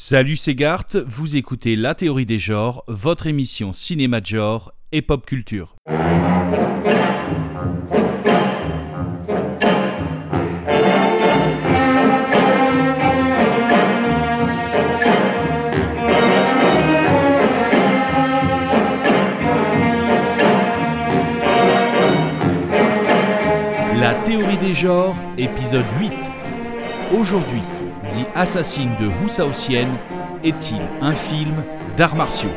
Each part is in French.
Salut c'est Gart, vous écoutez La théorie des genres, votre émission cinéma de genre et pop culture. La théorie des genres, épisode 8. Aujourd'hui, The Assassin de Hussaossienne est-il un film d'arts martiaux?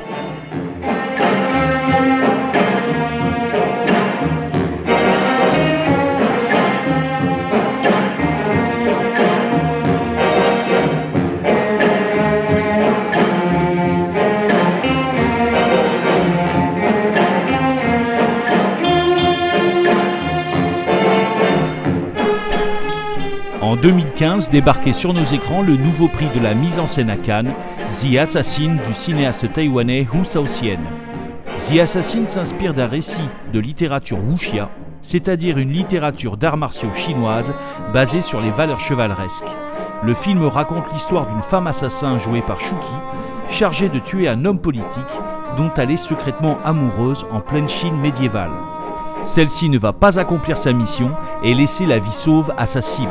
2015 débarquait sur nos écrans le nouveau prix de la mise en scène à Cannes, The Assassin du cinéaste taïwanais Hu Shaoxian. The Assassin s'inspire d'un récit de littérature wuxia, c'est-à-dire une littérature d'arts martiaux chinoise basée sur les valeurs chevaleresques. Le film raconte l'histoire d'une femme assassin jouée par Shuki, chargée de tuer un homme politique dont elle est secrètement amoureuse en pleine Chine médiévale. Celle-ci ne va pas accomplir sa mission et laisser la vie sauve à sa cible.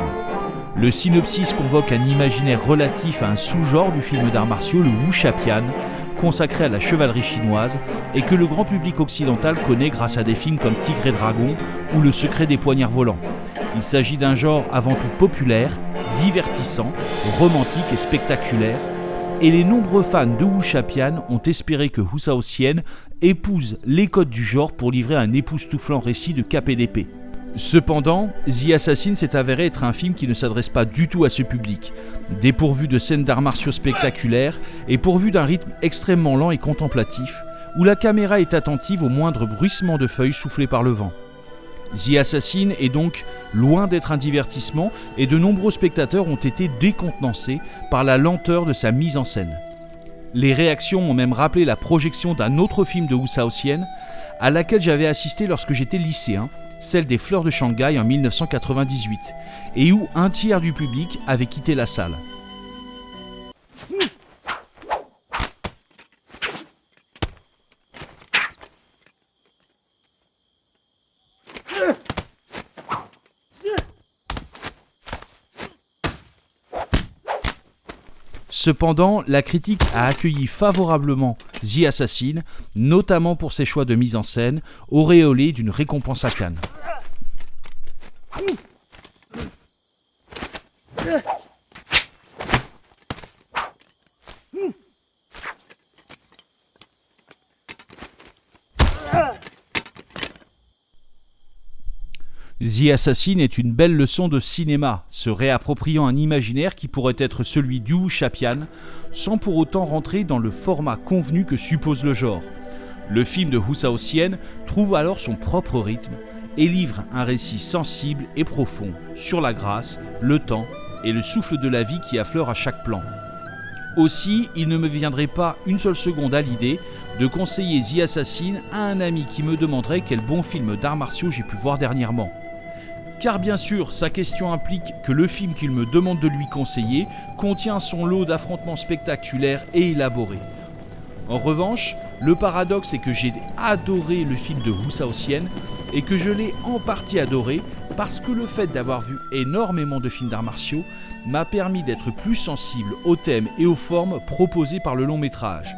Le synopsis convoque un imaginaire relatif à un sous-genre du film d'arts martiaux, le Wuxia-pian, consacré à la chevalerie chinoise et que le grand public occidental connaît grâce à des films comme Tigre et Dragon ou Le secret des poignards volants. Il s'agit d'un genre avant tout populaire, divertissant, romantique et spectaculaire, et les nombreux fans de Wuxia-pian ont espéré que Hussaossienne épouse les codes du genre pour livrer un époustouflant récit de d'épée. Cependant, The Assassin s'est avéré être un film qui ne s'adresse pas du tout à ce public, dépourvu de scènes d'arts martiaux spectaculaires et pourvu d'un rythme extrêmement lent et contemplatif, où la caméra est attentive au moindre bruissement de feuilles soufflées par le vent. The Assassin est donc loin d'être un divertissement et de nombreux spectateurs ont été décontenancés par la lenteur de sa mise en scène. Les réactions ont même rappelé la projection d'un autre film de Hussaossienne à laquelle j'avais assisté lorsque j'étais lycéen, celle des Fleurs de Shanghai en 1998, et où un tiers du public avait quitté la salle. Cependant, la critique a accueilli favorablement The Assassin, notamment pour ses choix de mise en scène, auréolés d'une récompense à Cannes. The Assassin est une belle leçon de cinéma, se réappropriant un imaginaire qui pourrait être celui du Chapian, sans pour autant rentrer dans le format convenu que suppose le genre. Le film de Hussaossienne trouve alors son propre rythme et livre un récit sensible et profond sur la grâce, le temps et le souffle de la vie qui affleure à chaque plan. Aussi, il ne me viendrait pas une seule seconde à l'idée de conseiller The Assassin à un ami qui me demanderait quel bon film d'arts martiaux j'ai pu voir dernièrement. Car bien sûr, sa question implique que le film qu'il me demande de lui conseiller contient son lot d'affrontements spectaculaires et élaborés. En revanche, le paradoxe est que j'ai adoré le film de Hussaossienne et que je l'ai en partie adoré parce que le fait d'avoir vu énormément de films d'arts martiaux m'a permis d'être plus sensible aux thèmes et aux formes proposés par le long métrage.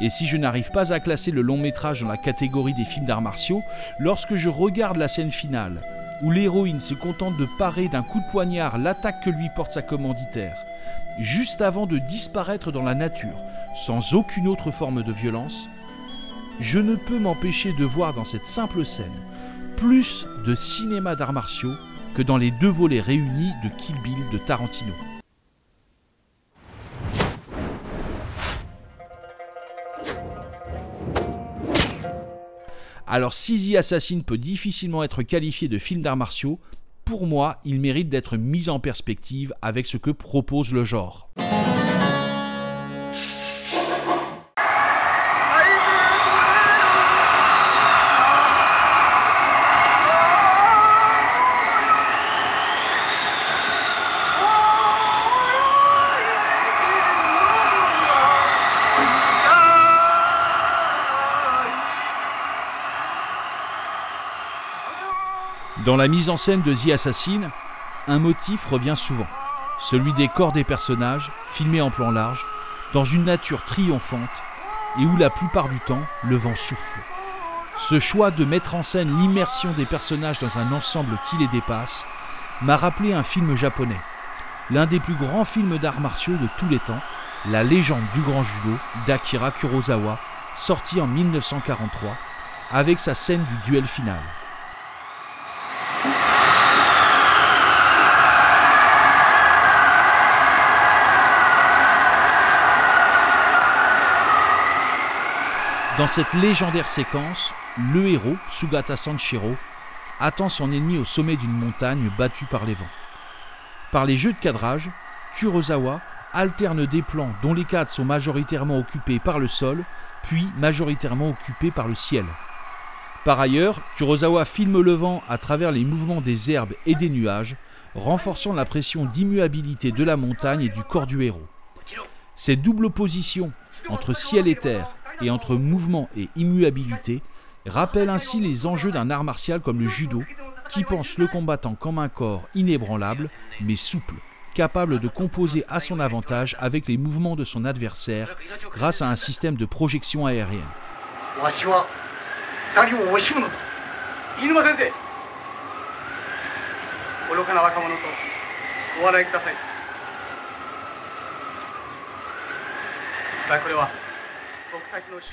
Et si je n'arrive pas à classer le long métrage dans la catégorie des films d'arts martiaux, lorsque je regarde la scène finale, où l'héroïne se contente de parer d'un coup de poignard l'attaque que lui porte sa commanditaire, juste avant de disparaître dans la nature, sans aucune autre forme de violence, je ne peux m'empêcher de voir dans cette simple scène plus de cinéma d'arts martiaux que dans les deux volets réunis de Kill Bill de Tarantino. Alors si The Assassin peut difficilement être qualifié de film d'arts martiaux, pour moi, il mérite d'être mis en perspective avec ce que propose le genre. Dans la mise en scène de The Assassin, un motif revient souvent, celui des corps des personnages, filmés en plan large, dans une nature triomphante et où la plupart du temps le vent souffle. Ce choix de mettre en scène l'immersion des personnages dans un ensemble qui les dépasse m'a rappelé un film japonais, l'un des plus grands films d'arts martiaux de tous les temps, La légende du grand judo d'Akira Kurosawa, sorti en 1943, avec sa scène du duel final. Dans cette légendaire séquence, le héros, Sugata Sanshiro, attend son ennemi au sommet d'une montagne battue par les vents. Par les jeux de cadrage, Kurosawa alterne des plans dont les cadres sont majoritairement occupés par le sol, puis majoritairement occupés par le ciel. Par ailleurs, Kurosawa filme le vent à travers les mouvements des herbes et des nuages, renforçant la pression d'immuabilité de la montagne et du corps du héros. Cette double opposition entre ciel et terre et entre mouvement et immuabilité rappelle ainsi les enjeux d'un art martial comme le judo, qui pense le combattant comme un corps inébranlable, mais souple, capable de composer à son avantage avec les mouvements de son adversaire grâce à un système de projection aérienne.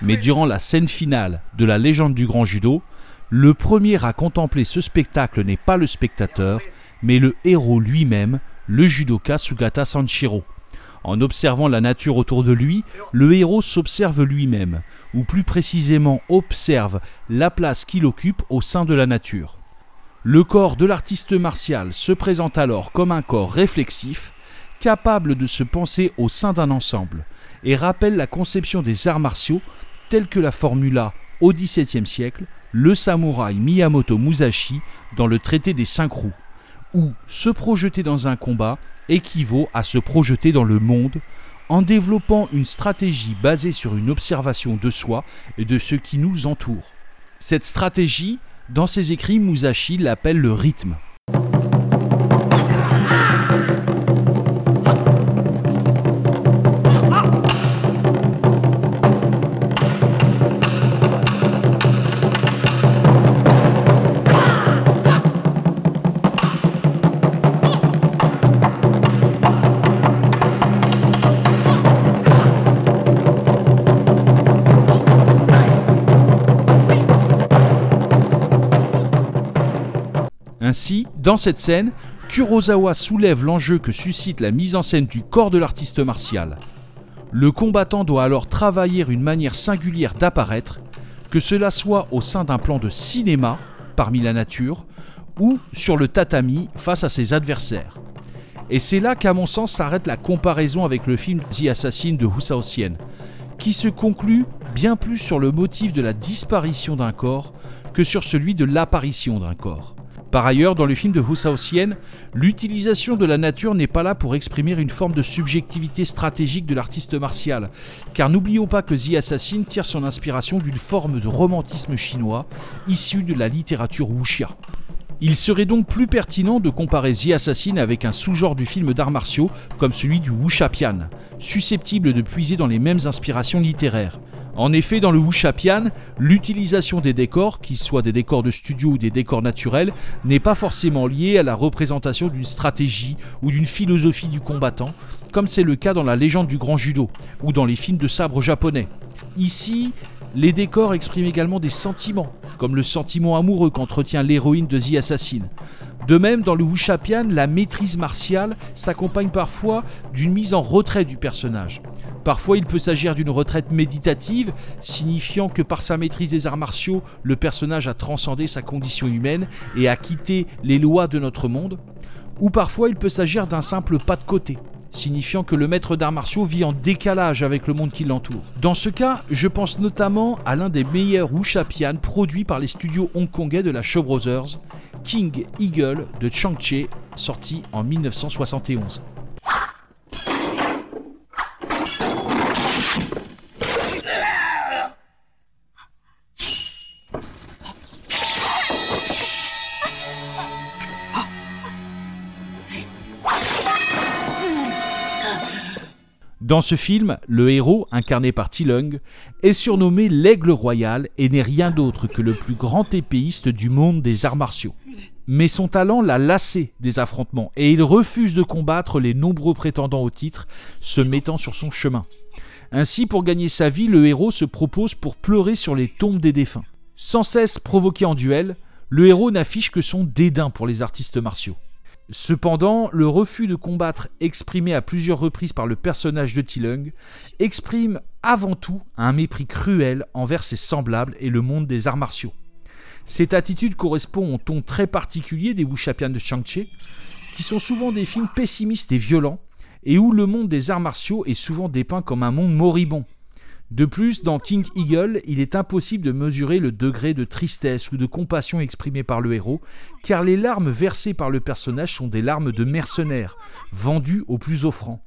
Mais durant la scène finale de la légende du grand judo, le premier à contempler ce spectacle n'est pas le spectateur, mais le héros lui-même, le judoka Sugata Sanshiro. En observant la nature autour de lui, le héros s'observe lui-même, ou plus précisément observe la place qu'il occupe au sein de la nature. Le corps de l'artiste martial se présente alors comme un corps réflexif, capable de se penser au sein d'un ensemble, et rappelle la conception des arts martiaux tels que la formula au XVIIe siècle le samouraï Miyamoto Musashi dans le traité des cinq roues, où se projeter dans un combat équivaut à se projeter dans le monde en développant une stratégie basée sur une observation de soi et de ce qui nous entoure. Cette stratégie, dans ses écrits, Musashi l'appelle le rythme. Ainsi, dans cette scène, Kurosawa soulève l'enjeu que suscite la mise en scène du corps de l'artiste martial. Le combattant doit alors travailler une manière singulière d'apparaître, que cela soit au sein d'un plan de cinéma, parmi la nature, ou sur le tatami face à ses adversaires. Et c'est là qu'à mon sens s'arrête la comparaison avec le film The Assassin de Husao qui se conclut bien plus sur le motif de la disparition d'un corps que sur celui de l'apparition d'un corps. Par ailleurs, dans le film de Husao l'utilisation de la nature n'est pas là pour exprimer une forme de subjectivité stratégique de l'artiste martial, car n'oublions pas que The Assassin tire son inspiration d'une forme de romantisme chinois issue de la littérature wuxia. Il serait donc plus pertinent de comparer The Assassin avec un sous-genre du film d'arts martiaux comme celui du wuxia-pian, susceptible de puiser dans les mêmes inspirations littéraires. En effet, dans le Wuxia-pian, l'utilisation des décors, qu'ils soient des décors de studio ou des décors naturels, n'est pas forcément liée à la représentation d'une stratégie ou d'une philosophie du combattant, comme c'est le cas dans la légende du grand judo ou dans les films de sabre japonais. Ici, les décors expriment également des sentiments, comme le sentiment amoureux qu'entretient l'héroïne de The Assassin. De même, dans le Wuxia-pian, la maîtrise martiale s'accompagne parfois d'une mise en retrait du personnage. Parfois, il peut s'agir d'une retraite méditative, signifiant que par sa maîtrise des arts martiaux, le personnage a transcendé sa condition humaine et a quitté les lois de notre monde. Ou parfois, il peut s'agir d'un simple pas de côté, signifiant que le maître d'arts martiaux vit en décalage avec le monde qui l'entoure. Dans ce cas, je pense notamment à l'un des meilleurs Wuxia-pian produits par les studios hongkongais de la Shaw Brothers, King Eagle de Changche, sorti en 1971. Dans ce film, le héros, incarné par Tilung, est surnommé l'Aigle Royal et n'est rien d'autre que le plus grand épéiste du monde des arts martiaux. Mais son talent l'a lassé des affrontements et il refuse de combattre les nombreux prétendants au titre se mettant sur son chemin. Ainsi, pour gagner sa vie, le héros se propose pour pleurer sur les tombes des défunts. Sans cesse provoqué en duel, le héros n'affiche que son dédain pour les artistes martiaux. Cependant, le refus de combattre exprimé à plusieurs reprises par le personnage de Tilung exprime avant tout un mépris cruel envers ses semblables et le monde des arts martiaux. Cette attitude correspond au ton très particulier des Wuxapian de Shang-Chi, qui sont souvent des films pessimistes et violents, et où le monde des arts martiaux est souvent dépeint comme un monde moribond, de plus, dans King Eagle, il est impossible de mesurer le degré de tristesse ou de compassion exprimé par le héros, car les larmes versées par le personnage sont des larmes de mercenaires, vendues aux plus offrants.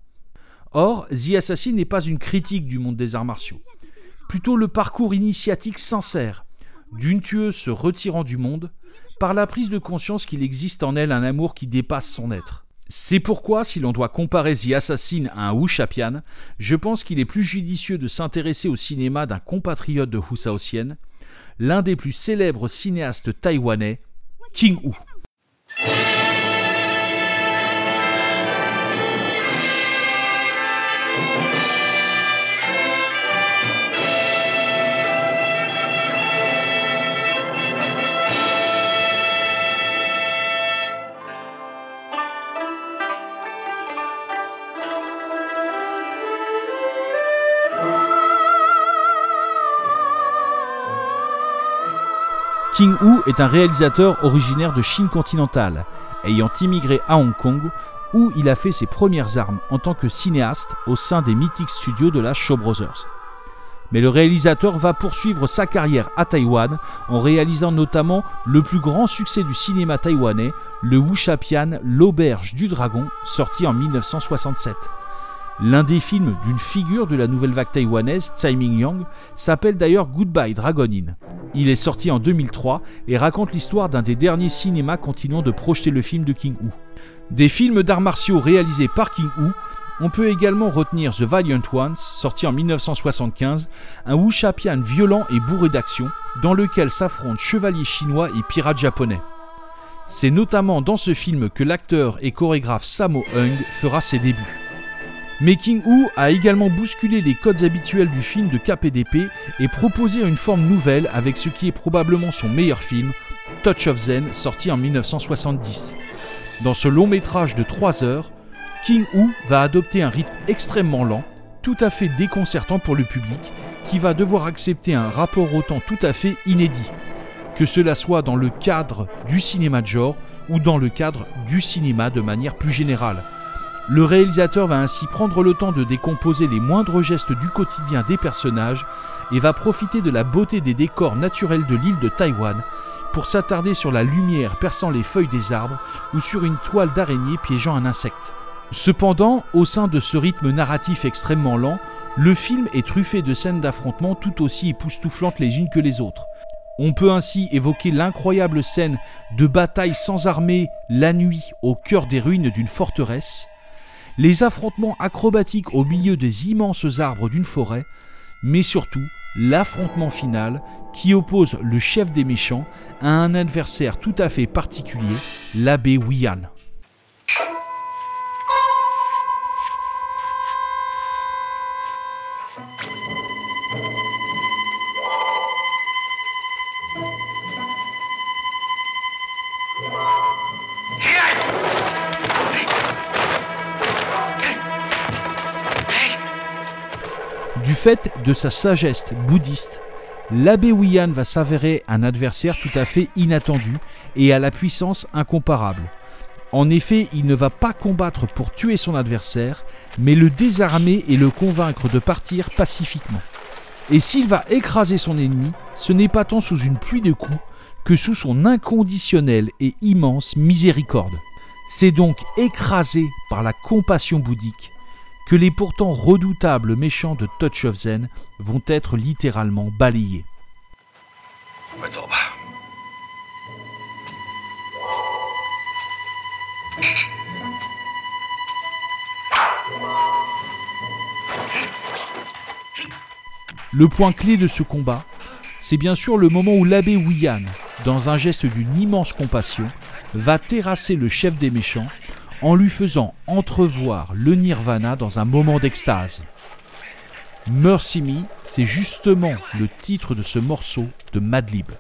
Or, The Assassin n'est pas une critique du monde des arts martiaux, plutôt le parcours initiatique sincère d'une tueuse se retirant du monde par la prise de conscience qu'il existe en elle un amour qui dépasse son être. C'est pourquoi, si l'on doit comparer The Assassin à un Wu Shapian, je pense qu'il est plus judicieux de s'intéresser au cinéma d'un compatriote de Hu Shaoxian, l'un des plus célèbres cinéastes taïwanais, King Hu. King Hu est un réalisateur originaire de Chine continentale, ayant immigré à Hong Kong où il a fait ses premières armes en tant que cinéaste au sein des mythiques studios de la Shaw Brothers. Mais le réalisateur va poursuivre sa carrière à Taïwan en réalisant notamment le plus grand succès du cinéma taïwanais, le Wuxapian L'Auberge du Dragon, sorti en 1967. L'un des films d'une figure de la nouvelle vague taïwanaise, Tsai Ming-yang, s'appelle d'ailleurs Goodbye Dragon Inn. Il est sorti en 2003 et raconte l'histoire d'un des derniers cinémas continuant de projeter le film de King Hu. Des films d'arts martiaux réalisés par King Hu, on peut également retenir The Valiant Ones, sorti en 1975, un wuxia-pian violent et bourré d'action, dans lequel s'affrontent chevaliers chinois et pirates japonais. C'est notamment dans ce film que l'acteur et chorégraphe Sammo Hung fera ses débuts. Mais King Hu a également bousculé les codes habituels du film de KPDP et proposé une forme nouvelle avec ce qui est probablement son meilleur film, Touch of Zen, sorti en 1970. Dans ce long métrage de 3 heures, King Hu va adopter un rythme extrêmement lent, tout à fait déconcertant pour le public, qui va devoir accepter un rapport au temps tout à fait inédit, que cela soit dans le cadre du cinéma de genre ou dans le cadre du cinéma de manière plus générale. Le réalisateur va ainsi prendre le temps de décomposer les moindres gestes du quotidien des personnages et va profiter de la beauté des décors naturels de l'île de Taïwan pour s'attarder sur la lumière perçant les feuilles des arbres ou sur une toile d'araignée piégeant un insecte. Cependant, au sein de ce rythme narratif extrêmement lent, le film est truffé de scènes d'affrontement tout aussi époustouflantes les unes que les autres. On peut ainsi évoquer l'incroyable scène de bataille sans armée la nuit au cœur des ruines d'une forteresse, les affrontements acrobatiques au milieu des immenses arbres d'une forêt, mais surtout l'affrontement final qui oppose le chef des méchants à un adversaire tout à fait particulier, l'abbé Wian. Fait de sa sagesse bouddhiste, l'abbé Wian va s'avérer un adversaire tout à fait inattendu et à la puissance incomparable. En effet, il ne va pas combattre pour tuer son adversaire, mais le désarmer et le convaincre de partir pacifiquement. Et s'il va écraser son ennemi, ce n'est pas tant sous une pluie de coups que sous son inconditionnelle et immense miséricorde. C'est donc écrasé par la compassion bouddhique que les pourtant redoutables méchants de Touch of Zen vont être littéralement balayés. Le point clé de ce combat, c'est bien sûr le moment où l'abbé Wiyan, dans un geste d'une immense compassion, va terrasser le chef des méchants en lui faisant entrevoir le nirvana dans un moment d'extase. Mercy Me, c'est justement le titre de ce morceau de Madlib.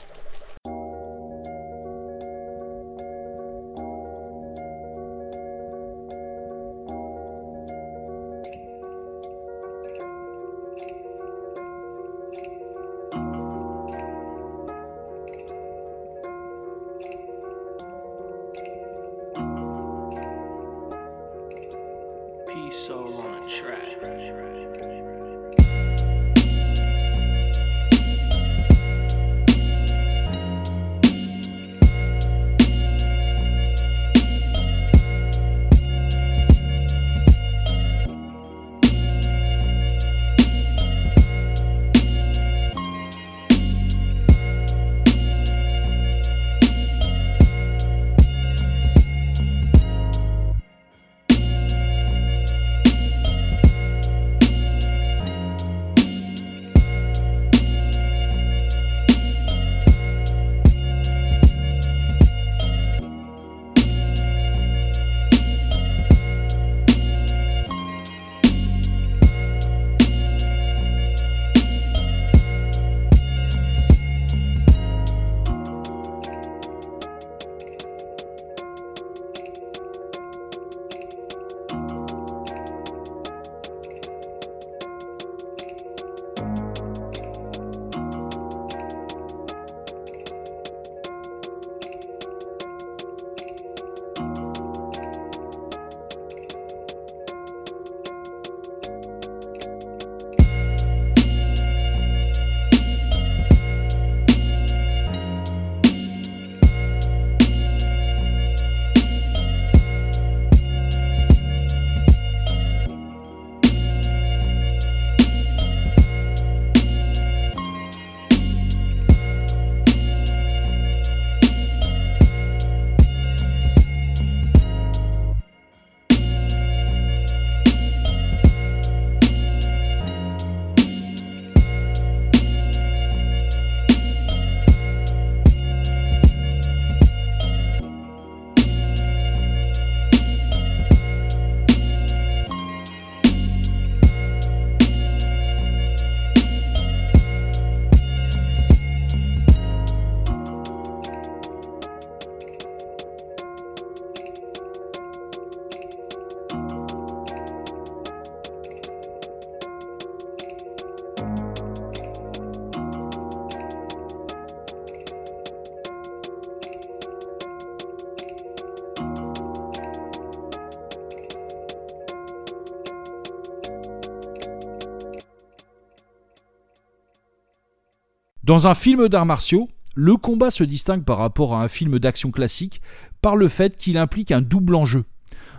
Dans un film d'arts martiaux, le combat se distingue par rapport à un film d'action classique par le fait qu'il implique un double enjeu.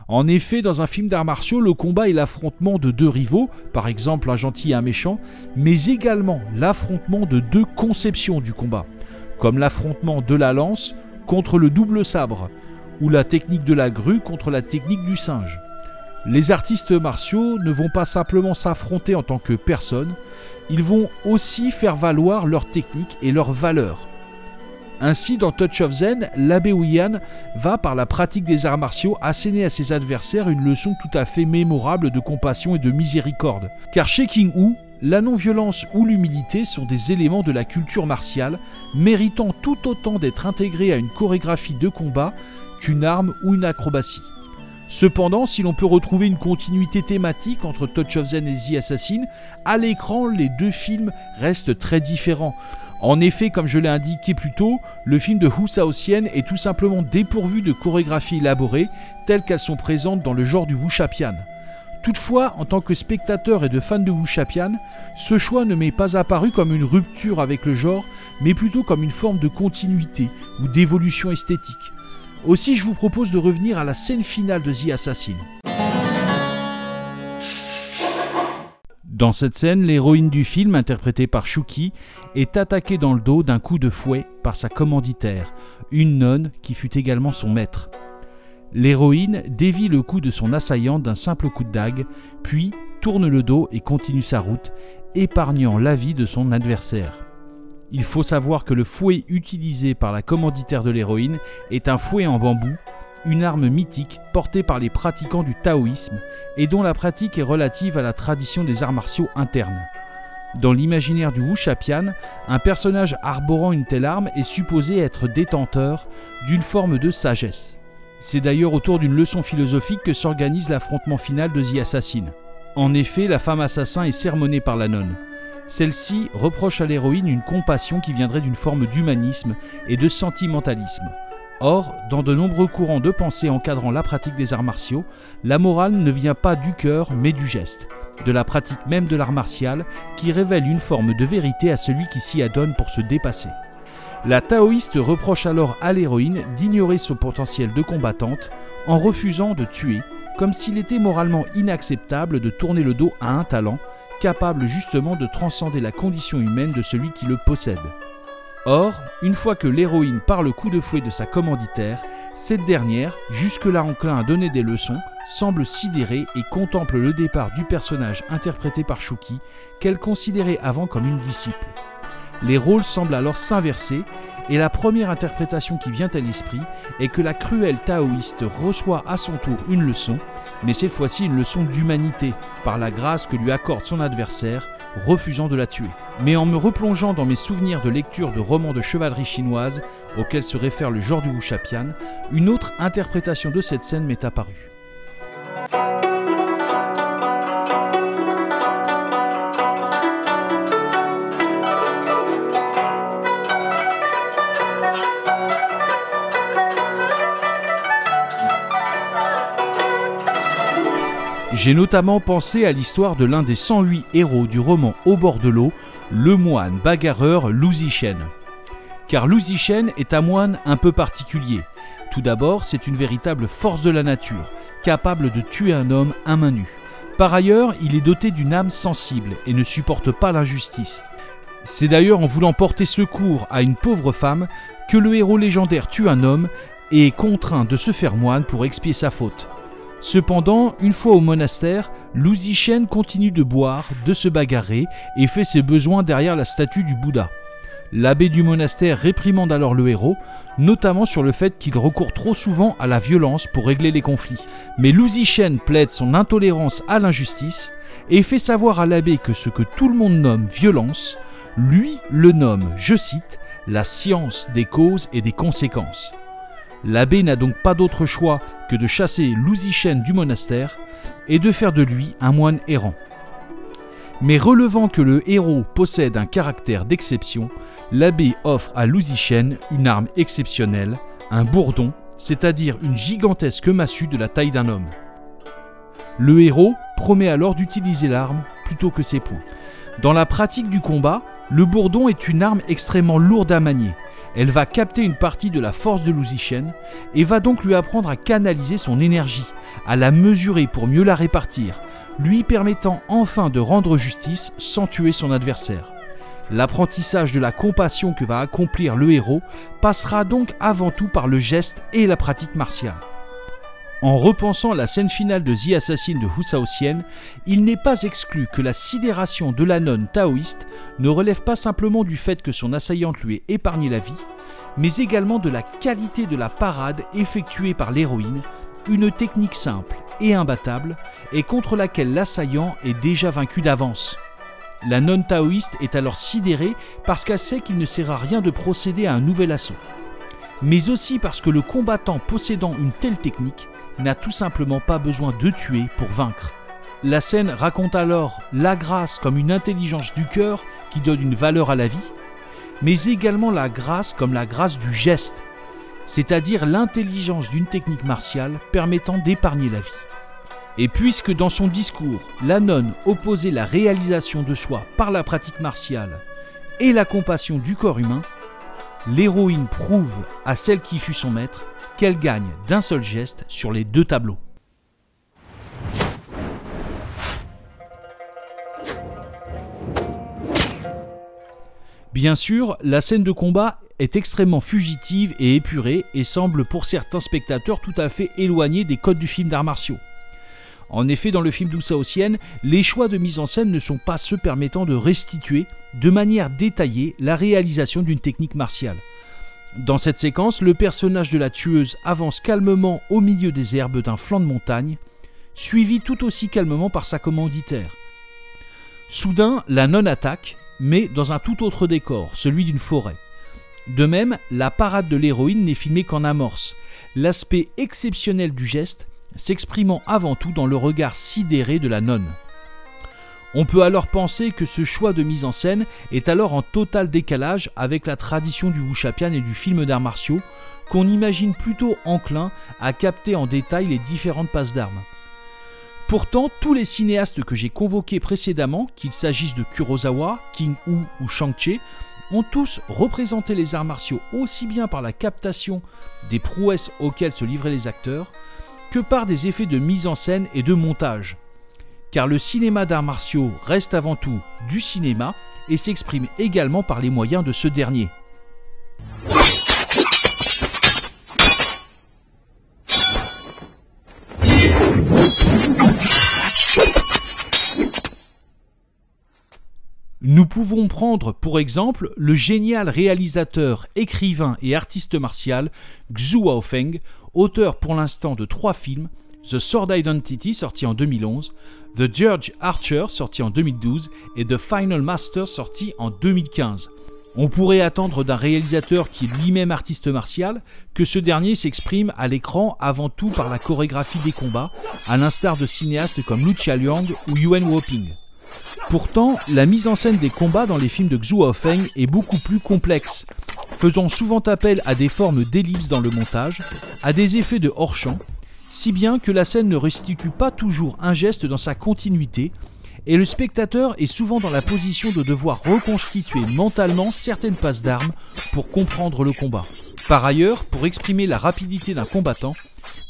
En effet, dans un film d'arts martiaux, le combat est l'affrontement de deux rivaux, par exemple un gentil et un méchant, mais également l'affrontement de deux conceptions du combat, comme l'affrontement de la lance contre le double sabre, ou la technique de la grue contre la technique du singe. Les artistes martiaux ne vont pas simplement s'affronter en tant que personnes, ils vont aussi faire valoir leur technique et leurs valeurs. Ainsi, dans Touch of Zen, l'abbé Wiyan va, par la pratique des arts martiaux, asséner à ses adversaires une leçon tout à fait mémorable de compassion et de miséricorde. Car chez King Hu, la non-violence ou l'humilité sont des éléments de la culture martiale, méritant tout autant d'être intégrés à une chorégraphie de combat qu'une arme ou une acrobatie. Cependant, si l'on peut retrouver une continuité thématique entre Touch of Zen et The Assassin, à l'écran, les deux films restent très différents. En effet, comme je l'ai indiqué plus tôt, le film de Hu Shaoxian est tout simplement dépourvu de chorégraphies élaborées telles qu'elles sont présentes dans le genre du Wuxapian. Toutefois, en tant que spectateur et de fan de Wuxapian, ce choix ne m'est pas apparu comme une rupture avec le genre, mais plutôt comme une forme de continuité ou d'évolution esthétique. Aussi, je vous propose de revenir à la scène finale de The Assassin. Dans cette scène, l'héroïne du film, interprétée par Shuki, est attaquée dans le dos d'un coup de fouet par sa commanditaire, une nonne qui fut également son maître. L'héroïne dévie le cou de son assaillant d'un simple coup de dague, puis tourne le dos et continue sa route, épargnant la vie de son adversaire. Il faut savoir que le fouet utilisé par la commanditaire de l'héroïne est un fouet en bambou, une arme mythique portée par les pratiquants du taoïsme et dont la pratique est relative à la tradition des arts martiaux internes. Dans l'imaginaire du Wuxapian, un personnage arborant une telle arme est supposé être détenteur d'une forme de sagesse. C'est d'ailleurs autour d'une leçon philosophique que s'organise l'affrontement final de The Assassin. En effet, la femme assassin est sermonnée par la nonne. Celle-ci reproche à l'héroïne une compassion qui viendrait d'une forme d'humanisme et de sentimentalisme. Or, dans de nombreux courants de pensée encadrant la pratique des arts martiaux, la morale ne vient pas du cœur mais du geste, de la pratique même de l'art martial qui révèle une forme de vérité à celui qui s'y adonne pour se dépasser. La taoïste reproche alors à l'héroïne d'ignorer son potentiel de combattante en refusant de tuer, comme s'il était moralement inacceptable de tourner le dos à un talent, capable justement de transcender la condition humaine de celui qui le possède. Or, une fois que l'héroïne part le coup de fouet de sa commanditaire, cette dernière, jusque-là enclin à donner des leçons, semble sidérée et contemple le départ du personnage interprété par Shuki, qu'elle considérait avant comme une disciple. Les rôles semblent alors s'inverser, et la première interprétation qui vient à l'esprit est que la cruelle taoïste reçoit à son tour une leçon, mais cette fois-ci une leçon d'humanité, par la grâce que lui accorde son adversaire, refusant de la tuer. Mais en me replongeant dans mes souvenirs de lecture de romans de chevalerie chinoise, auxquels se réfère le genre du Wuxapian, une autre interprétation de cette scène m'est apparue. J'ai notamment pensé à l'histoire de l'un des 108 héros du roman Au bord de l'eau, le moine bagarreur Lu Zishen. Car Lu Zishen est un moine un peu particulier. Tout d'abord, c'est une véritable force de la nature, capable de tuer un homme à main nue. Par ailleurs, il est doté d'une âme sensible et ne supporte pas l'injustice. C'est d'ailleurs en voulant porter secours à une pauvre femme que le héros légendaire tue un homme et est contraint de se faire moine pour expier sa faute. Cependant, une fois au monastère, Lu Zishen continue de boire, de se bagarrer et fait ses besoins derrière la statue du Bouddha. L'abbé du monastère réprimande alors le héros, notamment sur le fait qu'il recourt trop souvent à la violence pour régler les conflits. Mais Lu Zishen plaide son intolérance à l'injustice et fait savoir à l'abbé que ce que tout le monde nomme violence, lui le nomme, je cite, la science des causes et des conséquences. L'abbé n'a donc pas d'autre choix que de chasser Louzichen du monastère et de faire de lui un moine errant. Mais relevant que le héros possède un caractère d'exception, l'abbé offre à Louzichen une arme exceptionnelle, un bourdon, c'est-à-dire une gigantesque massue de la taille d'un homme. Le héros promet alors d'utiliser l'arme plutôt que ses poings. Dans la pratique du combat, le bourdon est une arme extrêmement lourde à manier, elle va capter une partie de la force de Chen et va donc lui apprendre à canaliser son énergie, à la mesurer pour mieux la répartir, lui permettant enfin de rendre justice sans tuer son adversaire. L'apprentissage de la compassion que va accomplir le héros passera donc avant tout par le geste et la pratique martiale. En repensant la scène finale de The Assassin de Hu il n'est pas exclu que la sidération de la nonne taoïste ne relève pas simplement du fait que son assaillante lui ait épargné la vie, mais également de la qualité de la parade effectuée par l'héroïne, une technique simple et imbattable, et contre laquelle l'assaillant est déjà vaincu d'avance. La nonne taoïste est alors sidérée parce qu'elle sait qu'il ne sert à rien de procéder à un nouvel assaut, mais aussi parce que le combattant possédant une telle technique n'a tout simplement pas besoin de tuer pour vaincre. La scène raconte alors la grâce comme une intelligence du cœur qui donne une valeur à la vie, mais également la grâce comme la grâce du geste, c'est-à-dire l'intelligence d'une technique martiale permettant d'épargner la vie. Et puisque dans son discours, la nonne opposait la réalisation de soi par la pratique martiale et la compassion du corps humain, l'héroïne prouve à celle qui fut son maître qu'elle gagne d'un seul geste sur les deux tableaux. Bien sûr, la scène de combat est extrêmement fugitive et épurée et semble pour certains spectateurs tout à fait éloignée des codes du film d'arts martiaux. En effet, dans le film d'Oussaotienne, les choix de mise en scène ne sont pas ceux permettant de restituer de manière détaillée la réalisation d'une technique martiale. Dans cette séquence, le personnage de la tueuse avance calmement au milieu des herbes d'un flanc de montagne, suivi tout aussi calmement par sa commanditaire. Soudain, la nonne attaque, mais dans un tout autre décor, celui d'une forêt. De même, la parade de l'héroïne n'est filmée qu'en amorce. L'aspect exceptionnel du geste s'exprimant avant tout dans le regard sidéré de la nonne. On peut alors penser que ce choix de mise en scène est alors en total décalage avec la tradition du wuxapian et du film d'arts martiaux, qu'on imagine plutôt enclin à capter en détail les différentes passes d'armes. Pourtant, tous les cinéastes que j'ai convoqués précédemment, qu'il s'agisse de Kurosawa, King Hu ou Shang-Chi, ont tous représenté les arts martiaux aussi bien par la captation des prouesses auxquelles se livraient les acteurs, que par des effets de mise en scène et de montage. Car le cinéma d'arts martiaux reste avant tout du cinéma et s'exprime également par les moyens de ce dernier. Nous pouvons prendre pour exemple le génial réalisateur, écrivain et artiste martial Xu Waofeng, auteur pour l'instant de trois films The Sword Identity sorti en 2011, The George Archer sorti en 2012 et The Final Master sorti en 2015. On pourrait attendre d'un réalisateur qui est lui-même artiste martial que ce dernier s'exprime à l'écran avant tout par la chorégraphie des combats, à l'instar de cinéastes comme Lu Liang ou Yuan Woping. Pourtant, la mise en scène des combats dans les films de Xu Haofeng est beaucoup plus complexe, faisant souvent appel à des formes d'ellipse dans le montage, à des effets de hors-champ, si bien que la scène ne restitue pas toujours un geste dans sa continuité, et le spectateur est souvent dans la position de devoir reconstituer mentalement certaines passes d'armes pour comprendre le combat. Par ailleurs, pour exprimer la rapidité d'un combattant,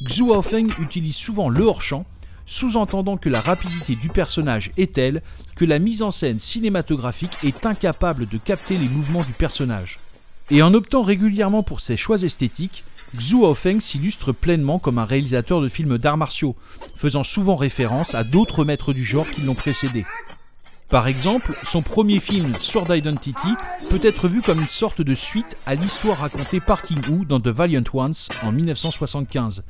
Xu Haofeng utilise souvent le hors-champ sous-entendant que la rapidité du personnage est telle que la mise en scène cinématographique est incapable de capter les mouvements du personnage. Et en optant régulièrement pour ses choix esthétiques, Xu Haofeng s'illustre pleinement comme un réalisateur de films d'arts martiaux, faisant souvent référence à d'autres maîtres du genre qui l'ont précédé. Par exemple, son premier film, Sword Identity, peut être vu comme une sorte de suite à l'histoire racontée par King Hu dans The Valiant Ones en 1975.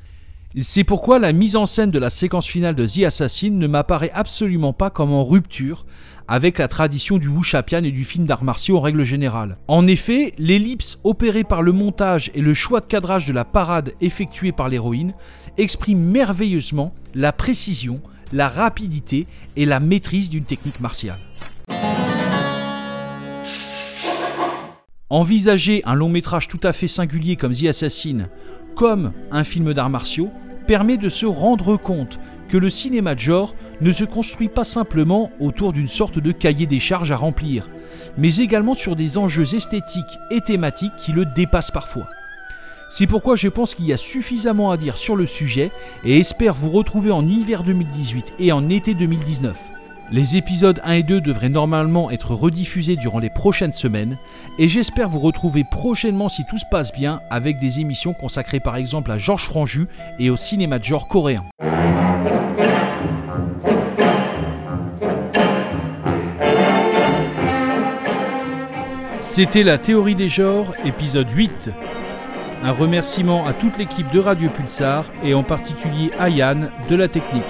C'est pourquoi la mise en scène de la séquence finale de The Assassin ne m'apparaît absolument pas comme en rupture avec la tradition du wuxia-pian et du film d'arts martiaux en règle générale. En effet, l'ellipse opérée par le montage et le choix de cadrage de la parade effectuée par l'héroïne expriment merveilleusement la précision, la rapidité et la maîtrise d'une technique martiale. Envisager un long métrage tout à fait singulier comme The Assassin comme un film d'arts martiaux permet de se rendre compte que le cinéma de genre ne se construit pas simplement autour d'une sorte de cahier des charges à remplir, mais également sur des enjeux esthétiques et thématiques qui le dépassent parfois. C'est pourquoi je pense qu'il y a suffisamment à dire sur le sujet et espère vous retrouver en hiver 2018 et en été 2019. Les épisodes 1 et 2 devraient normalement être rediffusés durant les prochaines semaines et j'espère vous retrouver prochainement si tout se passe bien avec des émissions consacrées par exemple à Georges Franju et au cinéma de genre coréen. C'était la théorie des genres, épisode 8. Un remerciement à toute l'équipe de Radio Pulsar et en particulier à Yann de la technique.